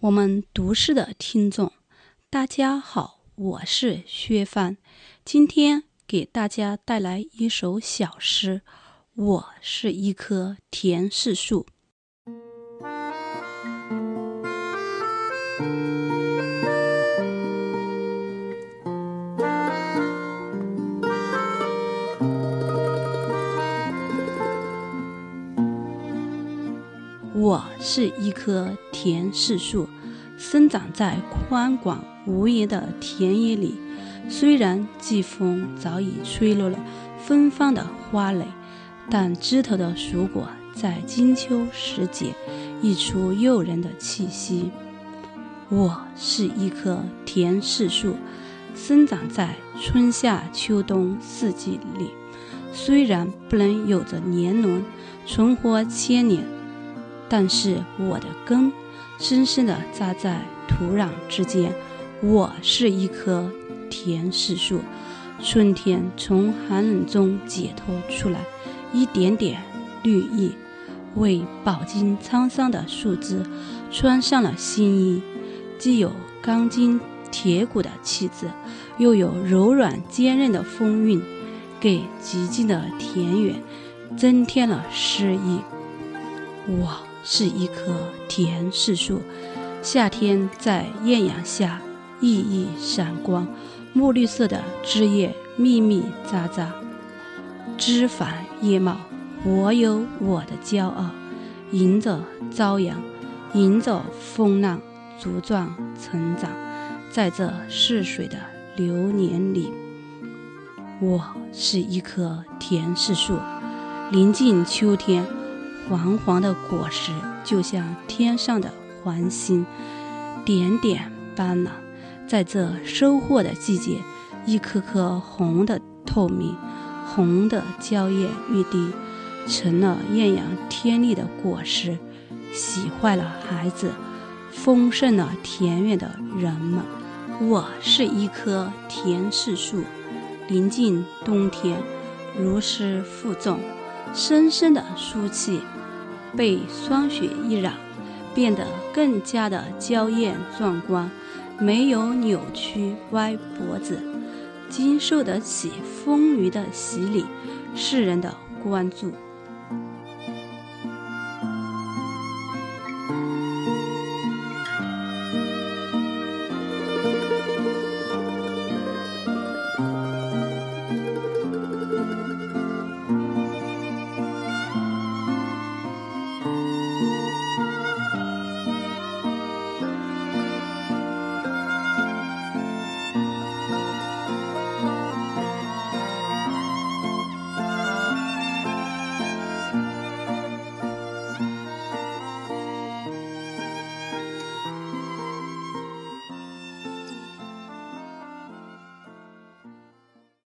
我们读诗的听众，大家好，我是薛帆，今天给大家带来一首小诗。我是一棵甜柿树。我是一棵甜柿树，生长在宽广无垠的田野里。虽然季风早已吹落了芬芳的花蕾，但枝头的熟果在金秋时节溢出诱人的气息。我是一棵甜柿树，生长在春夏秋冬四季里。虽然不能有着年轮存活千年。但是我的根深深地扎在土壤之间，我是一棵甜柿树。春天从寒冷中解脱出来，一点点绿意，为饱经沧桑的树枝穿上了新衣，既有钢筋铁骨的气质，又有柔软坚韧的风韵，给寂静的田园增添了诗意。我。是一棵甜柿树，夏天在艳阳下熠熠闪光，墨绿色的枝叶密密匝匝，枝繁叶茂。我有我的骄傲，迎着朝阳，迎着风浪，茁壮成长。在这逝水的流年里，我是一棵甜柿树，临近秋天。黄黄的果实就像天上的繁星，点点斑斓。在这收获的季节，一颗颗红的透明、红的娇艳欲滴，成了艳阳天丽的果实，喜坏了孩子，丰盛了田园的人们。我是一棵甜柿树，临近冬天，如释负重，深深的舒气。被霜雪一染变得更加的娇艳壮观没有扭曲歪脖子。经受得起风雨的洗礼世人的关注。